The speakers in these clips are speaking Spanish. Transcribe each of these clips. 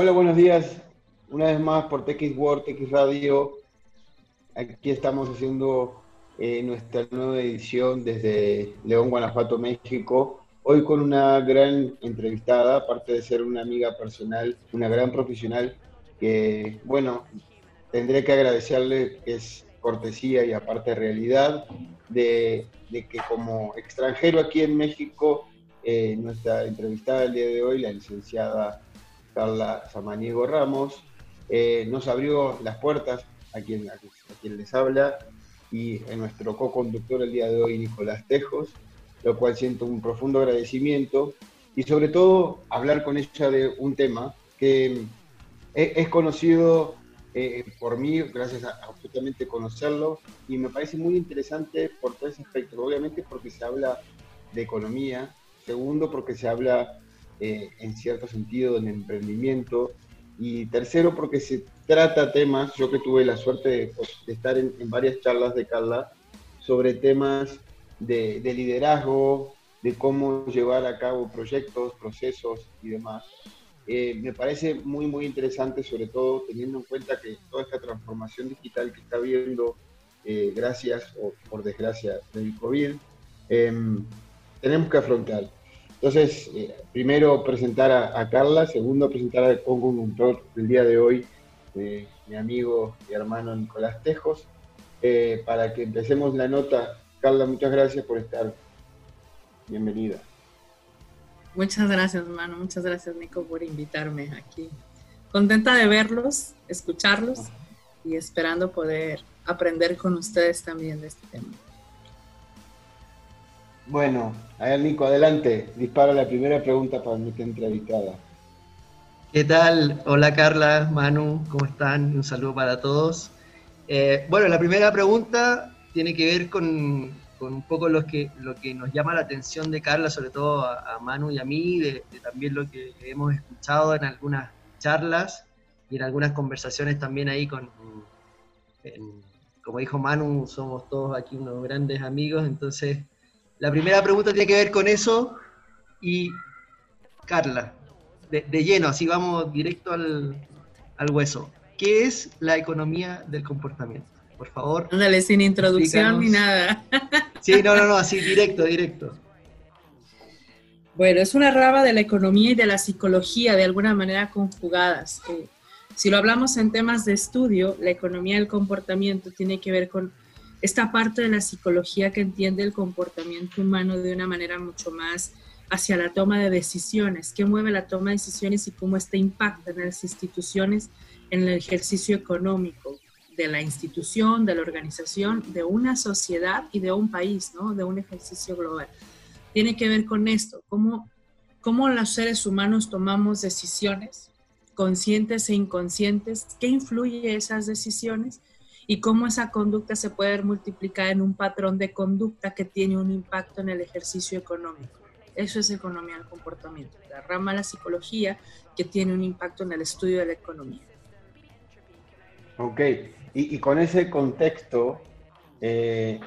Hola, buenos días. Una vez más por TX World, TX Radio. Aquí estamos haciendo eh, nuestra nueva edición desde León, Guanajuato, México. Hoy con una gran entrevistada, aparte de ser una amiga personal, una gran profesional, que, bueno, tendré que agradecerle que es cortesía y aparte realidad, de, que como extranjero aquí en México, eh, nuestra entrevistada el día de hoy, la licenciada Carla Samaniego Ramos, eh, nos abrió las puertas a quien, a quien les habla y en nuestro co-conductor el día de hoy, Nicolás Tejos, lo cual siento un profundo agradecimiento y sobre todo hablar con ella de un tema que es conocido eh, por mí, gracias a, justamente conocerlo, y me parece muy interesante por tres aspectos. Obviamente porque se habla de economía, segundo porque se habla eh, en cierto sentido de emprendimiento, y tercero porque se trata temas, yo que tuve la suerte de, pues, estar en, varias charlas de Carla, sobre temas de, de liderazgo, de cómo llevar a cabo proyectos, procesos y demás. Eh, me parece muy, muy interesante, sobre todo teniendo en cuenta que toda esta transformación digital que está habiendo, eh, gracias o por desgracia del COVID, em, tenemos que afrontar. Entonces, eh, primero presentar a, Carla, segundo presentar al co-conductor del día de hoy, mi amigo y hermano Nicolás Tejos, para que empecemos la nota. Carla, muchas gracias por estar. Bienvenida. Muchas gracias, hermano. Muchas gracias, Nico, por invitarme aquí. Contenta de verlos, escucharlos y esperando poder aprender con ustedes también de este tema. Bueno, a ver, Nico, adelante. Dispara la primera pregunta para mi entrevistada. ¿Qué tal? Hola, Carla, Manu, ¿cómo están? Un saludo para todos. Eh, bueno, la primera pregunta tiene que ver con, con un poco lo que, lo que nos llama la atención de Carla, sobre todo a, Manu y a mí, de, también lo que hemos escuchado en algunas charlas y en algunas conversaciones también ahí con, como dijo Manu, somos todos aquí unos grandes amigos, entonces la primera pregunta tiene que ver con eso y Carla, de, lleno, así vamos directo al, al hueso. ¿Qué es la economía del comportamiento? Por favor. Ándale, sin introducción ni nada. Sí, no, no, no, así directo, directo. Bueno, es una rama de la economía y de la psicología de alguna manera conjugadas. Eh, si lo hablamos en temas de estudio, la economía del comportamiento tiene que ver con esta parte de la psicología que entiende el comportamiento humano de una manera mucho más hacia la toma de decisiones, qué mueve la toma de decisiones y cómo este impacta en las instituciones, en el ejercicio económico, de la institución, de la organización, de una sociedad y de un país, ¿no? De un ejercicio global. Tiene que ver con esto, cómo, cómo los seres humanos tomamos decisiones, conscientes e inconscientes, qué influye esas decisiones y cómo esa conducta se puede ver multiplicada en un patrón de conducta que tiene un impacto en el ejercicio económico. Eso es economía del comportamiento, la rama de la psicología que tiene un impacto en el estudio de la economía. Ok, y, con ese contexto, eh,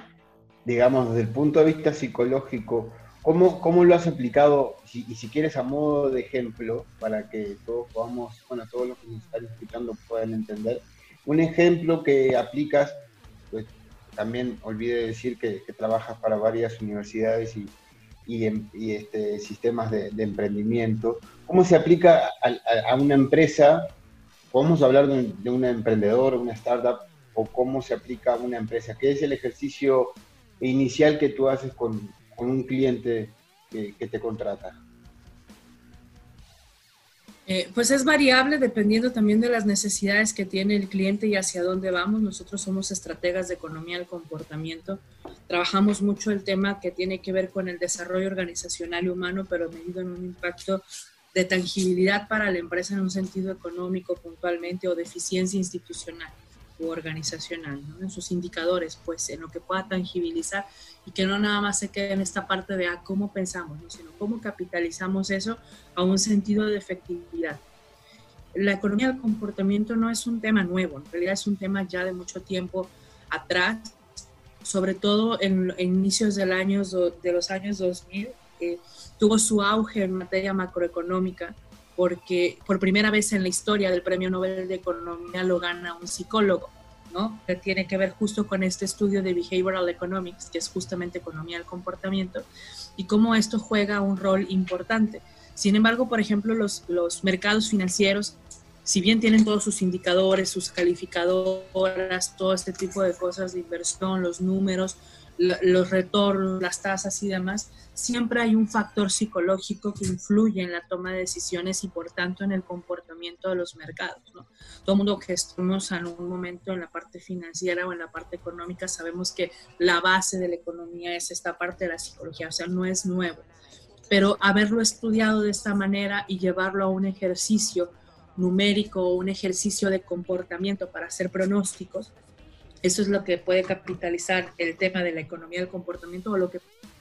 digamos, desde el punto de vista psicológico, ¿cómo, cómo lo has aplicado? y si quieres a modo de ejemplo, para que todos podamos, bueno, todos los que nos están escuchando puedan entender, un ejemplo que aplicas, pues también olvide decir que, trabajas para varias universidades y, y, este, sistemas de, emprendimiento. ¿Cómo se aplica a, una empresa podemos hablar de, un, una emprendedor, una startup, o cómo se aplica a una empresa. ¿Qué es el ejercicio inicial que tú haces con, un cliente que, te contrata? Eh, pues es variable dependiendo también de las necesidades que tiene el cliente y hacia dónde vamos. Nosotros somos estrategas de economía del comportamiento. Trabajamos mucho el tema que tiene que ver con el desarrollo organizacional y humano, pero medido en un impacto de tangibilidad para la empresa en un sentido económico puntualmente o de eficiencia institucional organizacional, en sus indicadores, pues en lo que pueda tangibilizar y que no nada más se quede en esta parte de ah, cómo pensamos, sino cómo capitalizamos eso a un sentido de efectividad. La economía del comportamiento no es un tema nuevo, en realidad es un tema ya de mucho tiempo atrás, sobre todo en, inicios del año, de los años 2000, tuvo su auge en materia macroeconómica porque por primera vez en la historia del Premio Nobel de Economía lo gana un psicólogo, ¿no? Que tiene que ver justo con este estudio de Behavioral Economics, que es justamente economía del comportamiento, y cómo esto juega un rol importante. Sin embargo, por ejemplo, los, los mercados financieros, si bien tienen todos sus indicadores, sus calificadoras, todo este tipo de cosas de inversión, los números, los retornos, las tasas y demás, siempre hay un factor psicológico que influye en la toma de decisiones y por tanto en el comportamiento de los mercados. ¿no? Todo mundo que estamos en un momento en la parte financiera o en la parte económica sabemos que la base de la economía es esta parte de la psicología, o sea, no es nuevo. Pero haberlo estudiado de esta manera y llevarlo a un ejercicio numérico o un ejercicio de comportamiento para hacer pronósticos, eso es lo que puede capitalizar el tema de la economía del comportamiento o lo que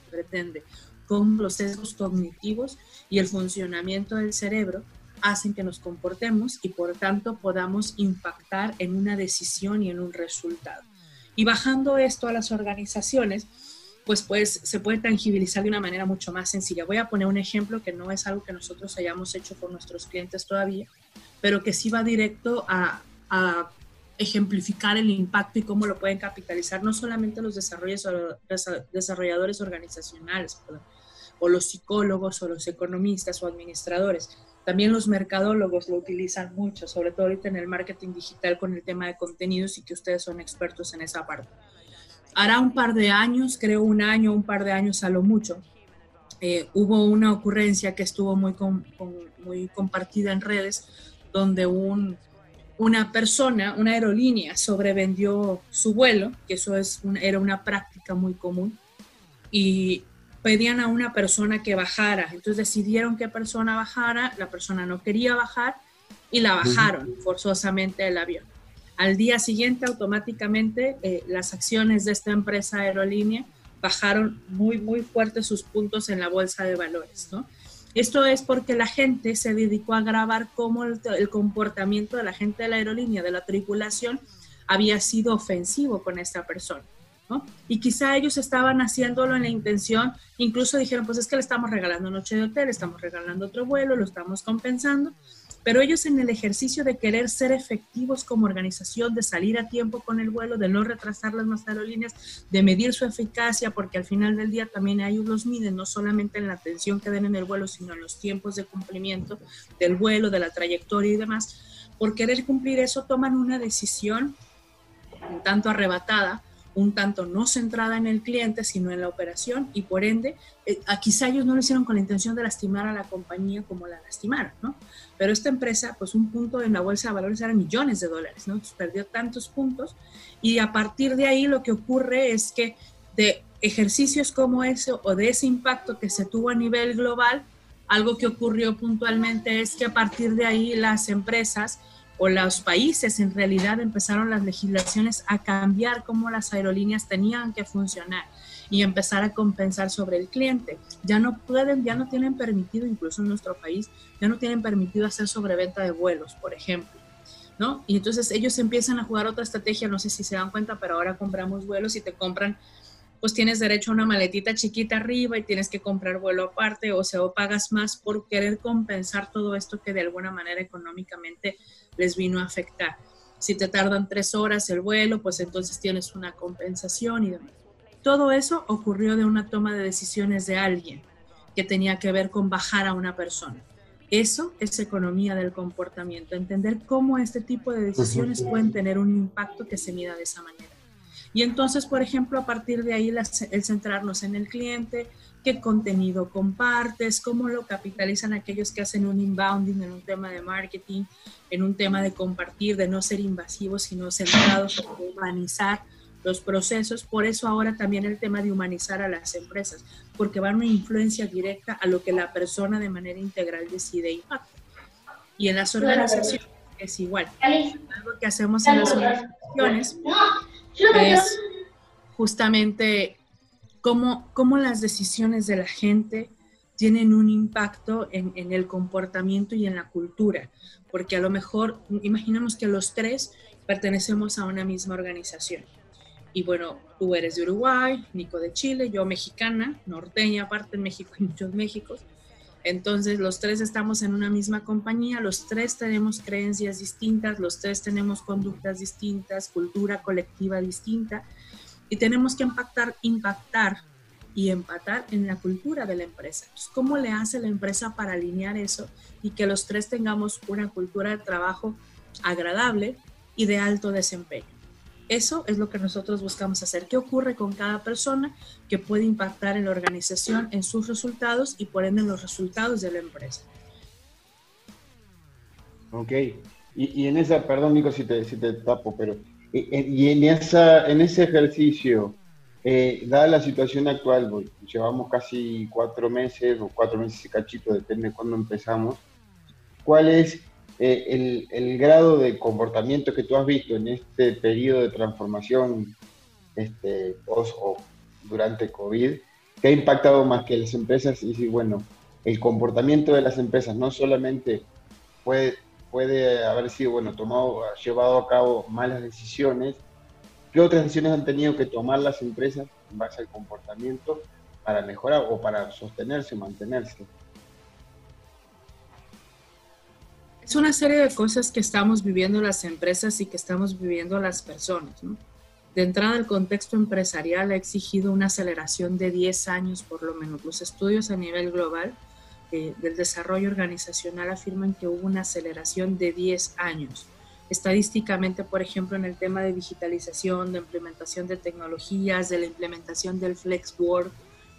pretende. Con los sesgos cognitivos y el funcionamiento del cerebro hacen que nos comportemos y por tanto podamos impactar en una decisión y en un resultado. Y bajando esto a las organizaciones, pues, pues se puede tangibilizar de una manera mucho más sencilla. Voy a poner un ejemplo que no es algo que nosotros hayamos hecho con nuestros clientes todavía, pero que sí va directo a, a ejemplificar el impacto y cómo lo pueden capitalizar no solamente los desarrolladores organizacionales o los psicólogos o los economistas o administradores, también los mercadólogos lo utilizan mucho, sobre todo ahorita en el marketing digital con el tema de contenidos y que ustedes son expertos en esa parte. Hará un par de años, creo un año, un par de años a lo mucho, eh, hubo una ocurrencia que estuvo muy, muy compartida en redes, donde un una persona, una aerolínea, sobrevendió su vuelo, que eso es era una práctica muy común, y pedían a una persona que bajara. Entonces decidieron qué persona bajara, la persona no quería bajar y la bajaron forzosamente del avión. Al día siguiente, automáticamente, eh, las acciones de esta empresa aerolínea bajaron muy, muy fuerte sus puntos en la bolsa de valores, ¿no? Esto es porque la gente se dedicó a grabar cómo el, comportamiento de la gente de la aerolínea, de la tripulación, había sido ofensivo con esta persona. ¿no? Y quizá ellos estaban haciéndolo en la intención, incluso dijeron, pues es que le estamos regalando noche de hotel, estamos regalando otro vuelo, lo estamos compensando, pero ellos en el ejercicio de querer ser efectivos como organización, de salir a tiempo con el vuelo, de no retrasar las más aerolíneas, de medir su eficacia, porque al final del día también ellos los miden, no solamente en la atención que den en el vuelo, sino en los tiempos de cumplimiento del vuelo, de la trayectoria y demás. Por querer cumplir eso, toman una decisión un tanto arrebatada, un tanto no centrada en el cliente, sino en la operación y por ende, eh, quizá ellos no lo hicieron con la intención de lastimar a la compañía como la lastimaron, ¿no? Pero esta empresa, pues un punto en la bolsa de valores eran millones de dólares, ¿no? perdió tantos puntos y a partir de ahí lo que ocurre es que de ejercicios como ese o de ese impacto que se tuvo a nivel global, algo que ocurrió puntualmente es que a partir de ahí las empresas o los países en realidad empezaron las legislaciones a cambiar cómo las aerolíneas tenían que funcionar y empezar a compensar sobre el cliente. Ya no pueden, ya no tienen permitido, incluso en nuestro país, ya no tienen permitido hacer sobreventa de vuelos, por ejemplo. ¿No? Y entonces ellos empiezan a jugar otra estrategia, no sé si se dan cuenta, pero ahora compramos vuelos y te compran, pues tienes derecho a una maletita chiquita arriba y tienes que comprar vuelo aparte, o sea, o pagas más por querer compensar todo esto que de alguna manera económicamente les vino a afectar. Si te tardan tres horas el vuelo, pues entonces tienes una compensación y demás. Todo eso ocurrió de una toma de decisiones de alguien que tenía que ver con bajar a una persona. Eso es economía del comportamiento, entender cómo este tipo de decisiones pueden tener un impacto que se mida de esa manera. Y entonces, por ejemplo, a partir de ahí, el centrarnos en el cliente, qué contenido compartes, cómo lo capitalizan aquellos que hacen un inbounding en un tema de marketing, en un tema de compartir, de no ser invasivos, sino centrados en humanizar los procesos. Por eso ahora también el tema de humanizar a las empresas, porque va a una influencia directa a lo que la persona de manera integral decide y Y en las organizaciones es igual. Algo que hacemos en las organizaciones es justamente cómo, cómo las decisiones de la gente tienen un impacto en, en, el comportamiento y en la cultura, porque a lo mejor imaginamos que los tres pertenecemos a una misma organización. Y bueno, tú eres de Uruguay, Nico de Chile, yo mexicana, norteña, aparte en México y muchos Méxicos. Entonces, los tres estamos en una misma compañía, los tres tenemos creencias distintas, los tres tenemos conductas distintas, cultura colectiva distinta, y tenemos que impactar, impactar y empatar en la cultura de la empresa. ¿Cómo le hace la empresa para alinear eso y que los tres tengamos una cultura de trabajo agradable y de alto desempeño? Eso es lo que nosotros buscamos hacer. ¿Qué ocurre con cada persona que puede impactar en la organización, en sus resultados y por ende en los resultados de la empresa? Ok. Y, en esa, perdón Nico si te, si te tapo, pero y, en, esa, en ese ejercicio, eh, dada la situación actual, llevamos casi cuatro meses o cuatro meses y cachito, depende de cuándo empezamos, ¿cuál es eh, el, grado de comportamiento que tú has visto en este periodo de transformación este, post o durante COVID, que ha impactado más que las empresas? Y si, bueno, el comportamiento de las empresas no solamente puede, puede haber sido, bueno, tomado, llevado a cabo malas decisiones, ¿qué otras decisiones han tenido que tomar las empresas en base al comportamiento para mejorar o para sostenerse, mantenerse? Es una serie de cosas que estamos viviendo las empresas y que estamos viviendo las personas. De entrada, el contexto empresarial ha exigido una aceleración de 10 años por lo menos. Los estudios a nivel global eh, del desarrollo organizacional afirman que hubo una aceleración de 10 años. Estadísticamente, por ejemplo, en el tema de digitalización, de implementación de tecnologías, de la implementación del flex work,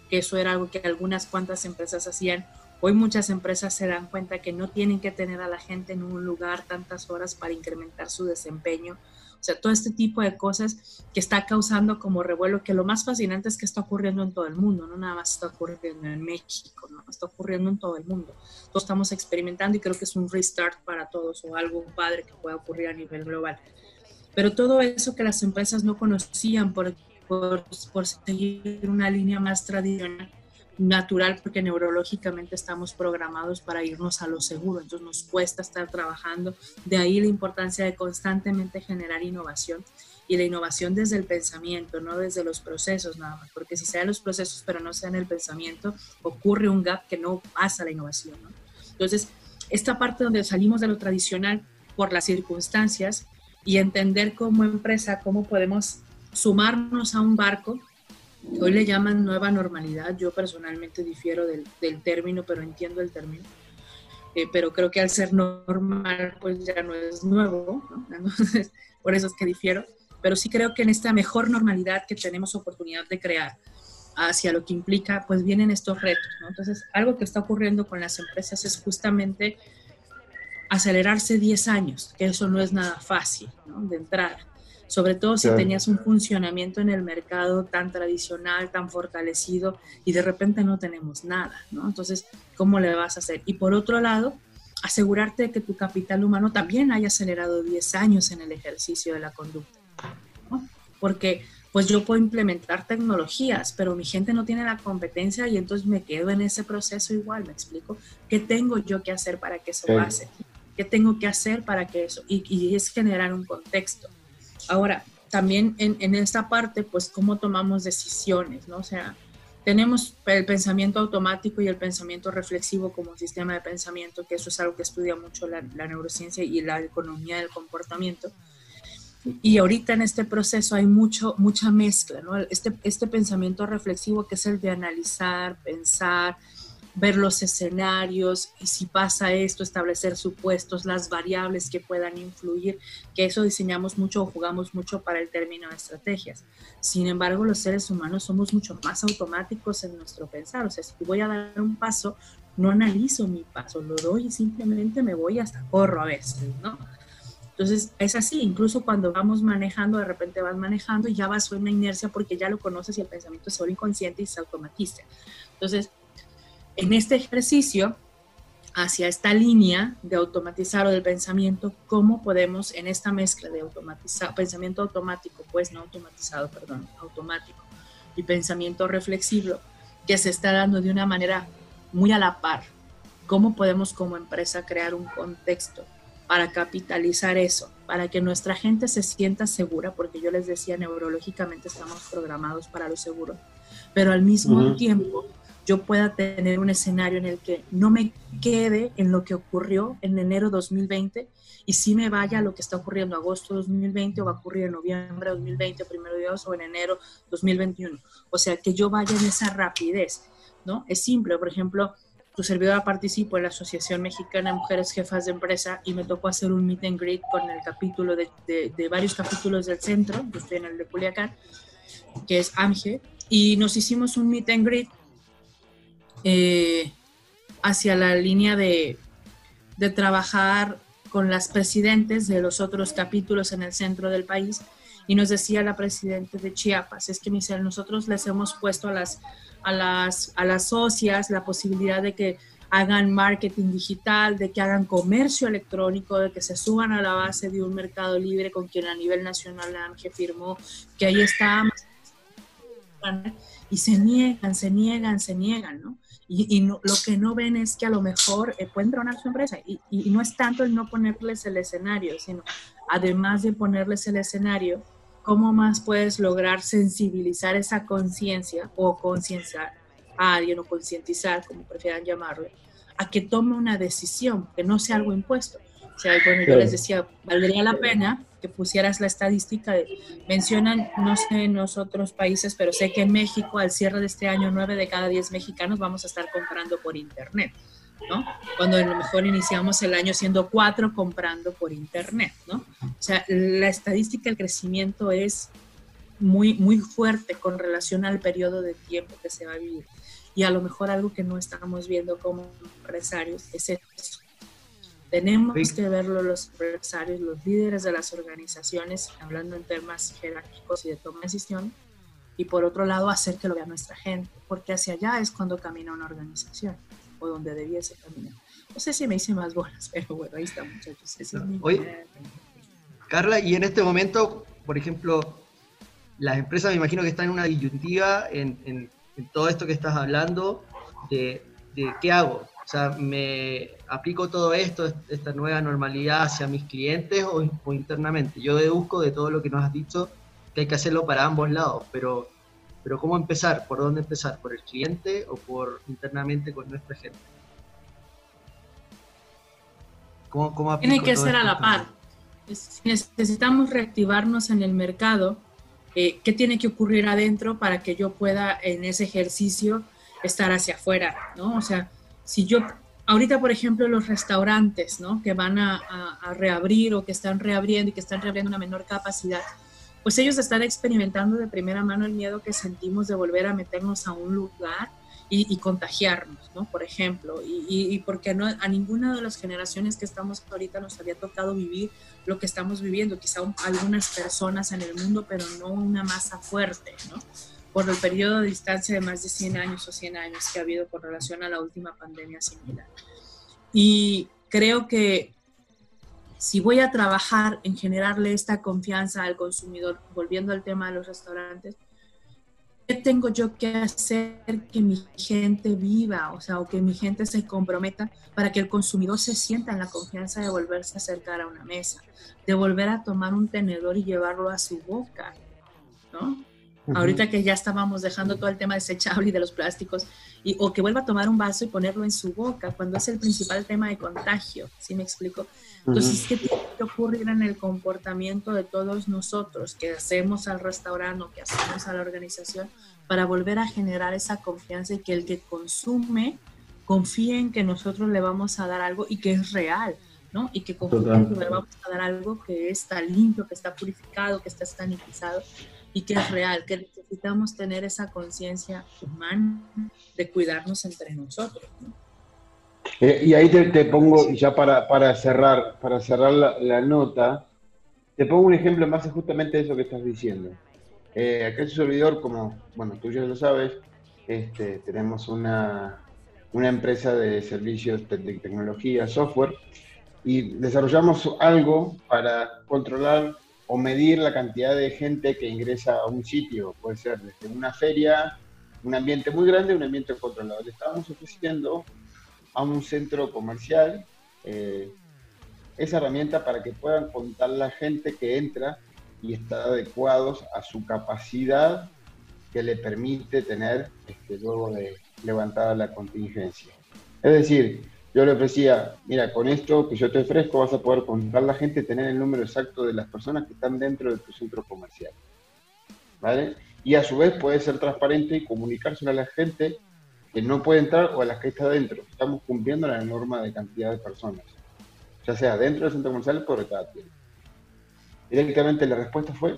que eso era algo que algunas cuantas empresas hacían, Hoy muchas empresas se dan cuenta que no tienen que tener a la gente en un lugar tantas horas para incrementar su desempeño. O sea, todo este tipo de cosas que está causando como revuelo, que lo más fascinante es que está ocurriendo en todo el mundo, no nada más está ocurriendo en México, ¿no? está ocurriendo en todo el mundo. Todos estamos experimentando y creo que es un restart para todos o algo padre que pueda ocurrir a nivel global. Pero todo eso que las empresas no conocían por, por, por seguir una línea más tradicional, natural porque neurológicamente estamos programados para irnos a lo seguro, entonces nos cuesta estar trabajando, de ahí la importancia de constantemente generar innovación y la innovación desde el pensamiento, no desde los procesos nada más, porque si sean los procesos pero no sea en el pensamiento, ocurre un gap que no pasa la innovación. Entonces, esta parte donde salimos de lo tradicional por las circunstancias y entender como empresa cómo podemos sumarnos a un barco Hoy le llaman nueva normalidad, yo personalmente difiero del, término, pero entiendo el término. Eh, pero creo que al ser normal, pues ya no es nuevo, Entonces, por eso es que difiero. Pero sí creo que en esta mejor normalidad que tenemos oportunidad de crear, hacia lo que implica, pues vienen estos retos. Entonces, algo que está ocurriendo con las empresas es justamente acelerarse 10 años, que eso no es nada fácil. De entrada sobre todo si tenías un funcionamiento en el mercado tan tradicional, tan fortalecido y de repente no tenemos nada, ¿no? Entonces, ¿cómo le vas a hacer? Y por otro lado, asegurarte de que tu capital humano también haya acelerado 10 años en el ejercicio de la conducta, ¿no? Porque pues yo puedo implementar tecnologías, pero mi gente no tiene la competencia y entonces me quedo en ese proceso igual, me explico, ¿qué tengo yo que hacer para que eso pase? ¿Qué tengo que hacer para que eso? Y, y es generar un contexto. Ahora, también en, esta parte, pues cómo tomamos decisiones, ¿no? O sea, tenemos el pensamiento automático y el pensamiento reflexivo como sistema de pensamiento, que eso es algo que estudia mucho la, neurociencia y la economía del comportamiento. Y ahorita en este proceso hay mucho, mucha mezcla, ¿no? Este, este pensamiento reflexivo que es el de analizar, pensar, ver los escenarios y si pasa esto, establecer supuestos, las variables que puedan influir, que eso diseñamos mucho o jugamos mucho para el término de estrategias. Sin embargo, los seres humanos somos mucho más automáticos en nuestro pensar. O sea, si voy a dar un paso, no analizo mi paso, lo doy y simplemente me voy hasta corro a veces, ¿no? Entonces es así, incluso cuando vamos manejando, de repente vas manejando y ya vas en una inercia porque ya lo conoces y el pensamiento es solo inconsciente y se automatiza. Entonces, en este ejercicio, hacia esta línea de automatizar o del pensamiento, cómo podemos en esta mezcla de automatizar, pensamiento automático, pues no automatizado, perdón, automático, y pensamiento reflexivo, que se está dando de una manera muy a la par, cómo podemos como empresa crear un contexto para capitalizar eso, para que nuestra gente se sienta segura, porque yo les decía, neurológicamente estamos programados para lo seguro, pero al mismo tiempo yo pueda tener un escenario en el que no me quede en lo que ocurrió en enero 2020 y sí me vaya a lo que está ocurriendo agosto 2020 o va a ocurrir en noviembre 2020, primero de o en enero 2021. O sea, que yo vaya en esa rapidez, ¿no? Es simple, por ejemplo, tu servidora participó en la Asociación Mexicana de Mujeres Jefas de Empresa y me tocó hacer un meet and greet con el capítulo de, de, varios capítulos del centro, yo estoy en el de Culiacán, que es AMGE, y nos hicimos un meet and greet eh, hacia la línea de, de trabajar con las presidentes de los otros capítulos en el centro del país y nos decía la presidenta de Chiapas, es que nosotros les hemos puesto a las a las, a las socias la posibilidad de que hagan marketing digital, de que hagan comercio electrónico, de que se suban a la base de un mercado libre con quien a nivel nacional la AMGE firmó, que ahí está, y se niegan, se niegan, se niegan, ¿no? Y, lo que no ven es que a lo mejor eh, pueden tronar su empresa y, y no es tanto el no ponerles el escenario, sino además de ponerles el escenario, ¿cómo más puedes lograr sensibilizar esa conciencia o concienciar a alguien o concientizar, como prefieran llamarlo, a que tome una decisión, que no sea algo impuesto? O sea, bueno, yo les decía, valdría la pena que pusieras la estadística de, mencionan, no sé en los otros países, pero sé que en México al cierre de este año, nueve de cada diez mexicanos vamos a estar comprando por Internet. ¿no? Cuando a lo mejor iniciamos el año siendo cuatro comprando por internet, ¿no? O sea, la estadística del crecimiento es muy, muy fuerte con relación al periodo de tiempo que se va a vivir. Y a lo mejor algo que no estamos viendo como empresarios es eso. Tenemos que verlo los empresarios, los líderes de las organizaciones, hablando en temas jerárquicos y de toma de decisión, y por otro lado hacer que lo vea nuestra gente, porque hacia allá es cuando camina una organización donde debiese caminar. No sé si me hice más bolas, pero bueno, ahí está, muchachos. Carla, y en este momento, por ejemplo, las empresas me imagino que están en una disyuntiva en, todo esto que estás hablando de, qué hago. O sea, ¿me aplico todo esto, esta nueva normalidad hacia mis clientes o, o, internamente? Yo deduzco de todo lo que nos has dicho que hay que hacerlo para ambos lados, pero pero ¿cómo empezar? ¿Por dónde empezar? ¿Por el cliente o por internamente con nuestra gente? ¿Cómo, Tiene que ser a la par. Si necesitamos reactivarnos en el mercado, eh, ¿qué tiene que ocurrir adentro para que yo pueda en ese ejercicio estar hacia afuera? ¿no? O sea, si yo, ahorita por ejemplo los restaurantes, ¿no? Que van a, reabrir o que están reabriendo y que están reabriendo una menor capacidad, pues ellos están experimentando de primera mano el miedo que sentimos de volver a meternos a un lugar y, contagiarnos, ¿no? Por ejemplo, y, y, porque no, a ninguna de las generaciones que estamos ahorita nos había tocado vivir lo que estamos viviendo, quizá algunas personas en el mundo, pero no una masa fuerte, ¿no? Por el periodo de distancia de más de 100 años o 100 años que ha habido con relación a la última pandemia similar. Y creo que si voy a trabajar en generarle esta confianza al consumidor, volviendo al tema de los restaurantes, ¿qué tengo yo que hacer que mi gente viva, o sea, o que mi gente se comprometa para que el consumidor se sienta en la confianza de volverse a acercar a una mesa, de volver a tomar un tenedor y llevarlo a su boca, ¿no? Ahorita que ya estábamos dejando todo el tema desechable y de los plásticos, y, o que vuelva a tomar un vaso y ponerlo en su boca, cuando es el principal tema de contagio, ¿sí me explico? Entonces, ¿qué tiene que ocurrir en el comportamiento de todos nosotros que hacemos al restaurante o que hacemos a la organización para volver a generar esa confianza y que el que consume confíe en que nosotros le vamos a dar algo y que es real, ¿no? Y que confíe en que le vamos a dar algo que está limpio, que está purificado, que está sanitizado y que es real, que necesitamos tener esa conciencia humana de cuidarnos entre nosotros, ¿no? Eh, y ahí te, pongo, ya para, para, cerrar, para cerrar la, nota, te pongo un ejemplo más justamente de eso que estás diciendo. Eh, acá en su servidor, como bueno, tú ya lo sabes, este, tenemos una, una empresa de servicios de tecnología, software, y desarrollamos algo para controlar o medir la cantidad de gente que ingresa a un sitio. Puede ser desde una feria, un ambiente muy grande, un ambiente controlado. Le estábamos ofreciendo a un centro comercial eh, esa herramienta para que puedan contar la gente que entra y está adecuados a su capacidad que le permite tener este, luego de levantada la contingencia. Es decir, yo le ofrecía, mira, con esto que yo te ofrezco vas a poder contar la gente, tener el número exacto de las personas que están dentro de tu centro comercial. ¿Vale? Y a su vez puede ser transparente y comunicárselo a la gente que no puede entrar o a las que está dentro. Estamos cumpliendo la norma de cantidad de personas, ya sea dentro del centro comercial o por cada tienda. Directamente la respuesta fue,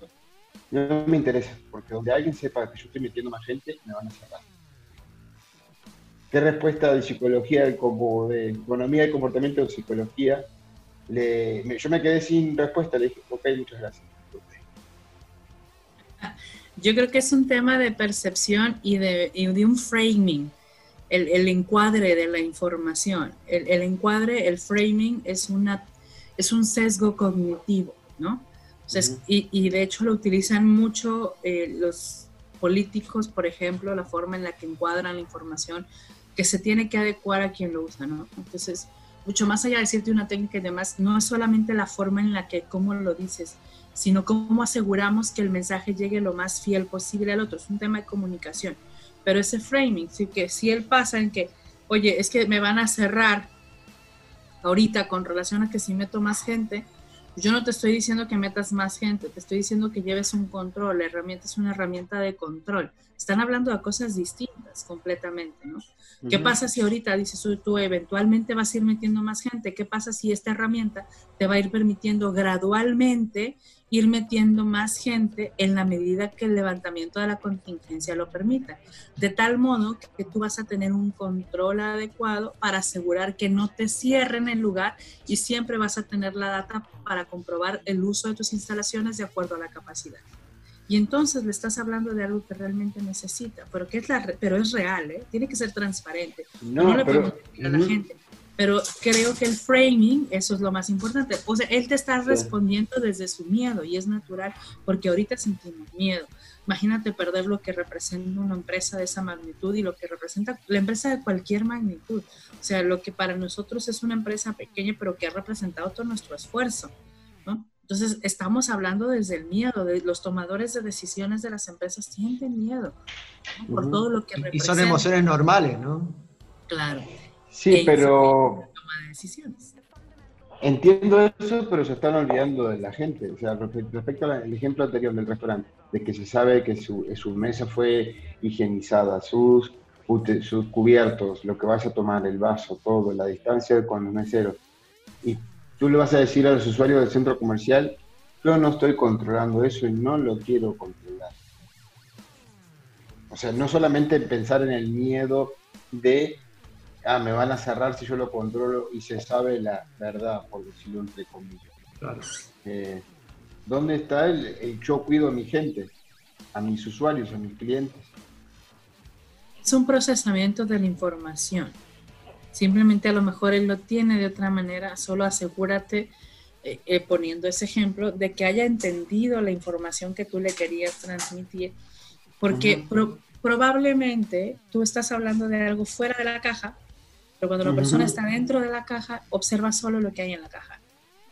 no me interesa, porque donde alguien sepa que yo estoy metiendo más gente, me van a cerrar. ¿Qué respuesta de psicología, como de economía de comportamiento de psicología? Le, yo me quedé sin respuesta, le dije, ok, muchas gracias. Yo creo que es un tema de percepción y de, de un framing, el, el, encuadre de la información. El, el, encuadre, el framing es, una, es un sesgo cognitivo, ¿no? y, y, de hecho lo utilizan mucho eh, los políticos, por ejemplo, la forma en la que encuadran la información que se tiene que adecuar a quien lo usa, ¿no? Entonces, mucho más allá de decirte una técnica y demás, no es solamente la forma en la que, cómo lo dices, sino cómo aseguramos que el mensaje llegue lo más fiel posible al otro. Es un tema de comunicación. Pero ese framing, sí que si él pasa en que, oye, es que me van a cerrar ahorita con relación a que si meto más gente, yo no te estoy diciendo que metas más gente, te estoy diciendo que lleves un control. La herramienta es una herramienta de control. Están hablando de cosas distintas completamente, ¿no? ¿Qué pasa si ahorita dices tú, eventualmente vas a ir metiendo más gente? ¿Qué pasa si esta herramienta te va a ir permitiendo gradualmente ir metiendo más gente en la medida que el levantamiento de la contingencia lo permita? De tal modo que tú vas a tener un control adecuado para asegurar que no te cierren el lugar y siempre vas a tener la data para comprobar el uso de tus instalaciones de acuerdo a la capacidad. Y entonces le estás hablando de algo que realmente necesita, pero que es la, pero es real, ¿eh? tiene que ser transparente. No, le pero, a la gente. Pero creo que el framing, eso es lo más importante. O sea, él te está respondiendo desde su miedo y es natural, porque ahorita sentimos miedo. Imagínate perder lo que representa una empresa de esa magnitud y lo que representa la empresa de cualquier magnitud. O sea, lo que para nosotros es una empresa pequeña, pero que ha representado todo nuestro esfuerzo. ¿no? Entonces, estamos hablando desde el miedo, de los tomadores de decisiones de las empresas sienten miedo por todo lo que representa. Y son emociones normales, ¿no? Claro. Sí, pero... Entiendo eso, pero se están olvidando de la gente. O sea, respecto al ejemplo anterior del restaurante, de que se sabe que su, su mesa fue higienizada, sus, sus cubiertos, lo que vas a tomar, el vaso, todo, la distancia con los meseros. Y tú le vas a decir a los usuarios del centro comercial, yo no estoy controlando eso y no lo quiero controlar. O sea, no solamente pensar en el miedo de, ah, me van a cerrar si yo lo controlo y se sabe la verdad, por decirlo entre comillas. Claro. Eh, ¿Dónde está el, el yo cuido a mi gente, a mis usuarios, a mis clientes? Es un procesamiento de la información Simplemente a lo mejor él lo tiene de otra manera, solo asegúrate, eh, eh, poniendo ese ejemplo, de que haya entendido la información que tú le querías transmitir, porque probablemente tú estás hablando de algo fuera de la caja, pero cuando la persona está dentro de la caja, observa solo lo que hay en la caja.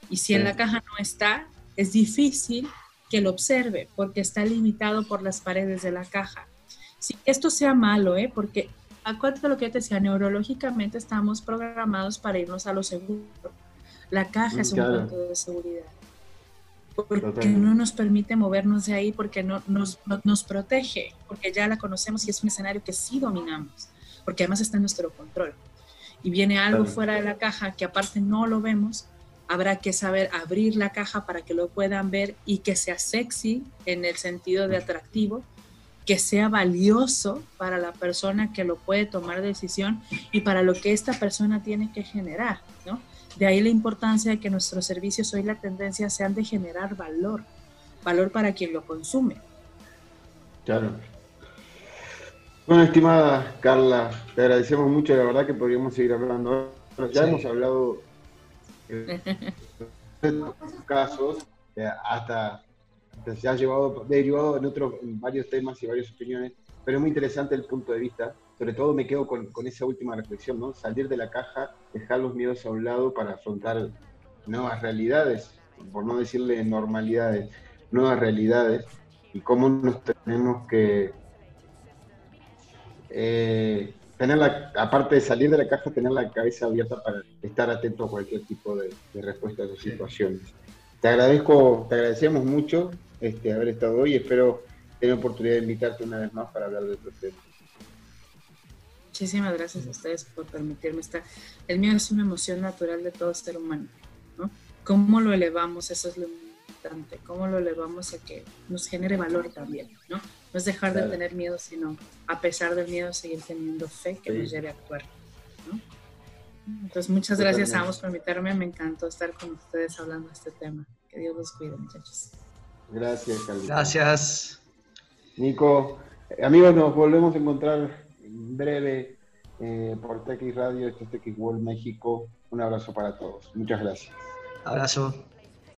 Y si en la caja no está, es difícil que lo observe porque está limitado por las paredes de la caja. Si esto sea malo, ¿eh? porque acuérdate lo que te decía, neurológicamente estamos programados para irnos a lo seguro. La caja es un punto de seguridad. Porque no nos permite movernos de ahí, porque no nos, nos protege, porque ya la conocemos y es un escenario que sí dominamos, porque además está en nuestro control. Y viene algo fuera de la caja que aparte no lo vemos, habrá que saber abrir la caja para que lo puedan ver y que sea sexy en el sentido de atractivo que sea valioso para la persona que lo puede tomar decisión y para lo que esta persona tiene que generar, ¿no? De ahí la importancia de que nuestros servicios hoy la tendencia sean de generar valor, valor para quien lo consume. Claro. Bueno, estimada Carla, te agradecemos mucho, la verdad que podríamos seguir hablando. Ya hemos hablado de casos, hasta se ha llevado, derivado en otros varios temas y varias opiniones, pero es muy interesante el punto de vista. Sobre todo me quedo con, con, esa última reflexión, ¿no? Salir de la caja, dejar los miedos a un lado para afrontar nuevas realidades, por no decirle normalidades, nuevas realidades y cómo nos tenemos que, eh, tener la, aparte de salir de la caja, tener la cabeza abierta para estar atento a cualquier tipo de, respuesta a sus situaciones. Te agradezco, te agradecemos mucho este, haber estado hoy y espero tener oportunidad de invitarte una vez más para hablar de estos temas. Muchísimas gracias a ustedes por permitirme estar. El mío es una emoción natural de todo ser humano, ¿no? ¿Cómo lo elevamos? Eso es lo importante. ¿Cómo lo elevamos a que nos genere valor también, ¿no? No es dejar de tener miedo, sino a pesar del miedo seguir teniendo fe que nos lleve a actuar, ¿no? Entonces, muchas gracias a ambos por invitarme. Me encantó estar con ustedes hablando de este tema. Que Dios los cuide, muchachos. Gracias, Carlos. Gracias. Nico, amigos, nos volvemos a encontrar breve eh, por TX Radio, esto es TX World México. Un abrazo para todos. Muchas gracias. Abrazo.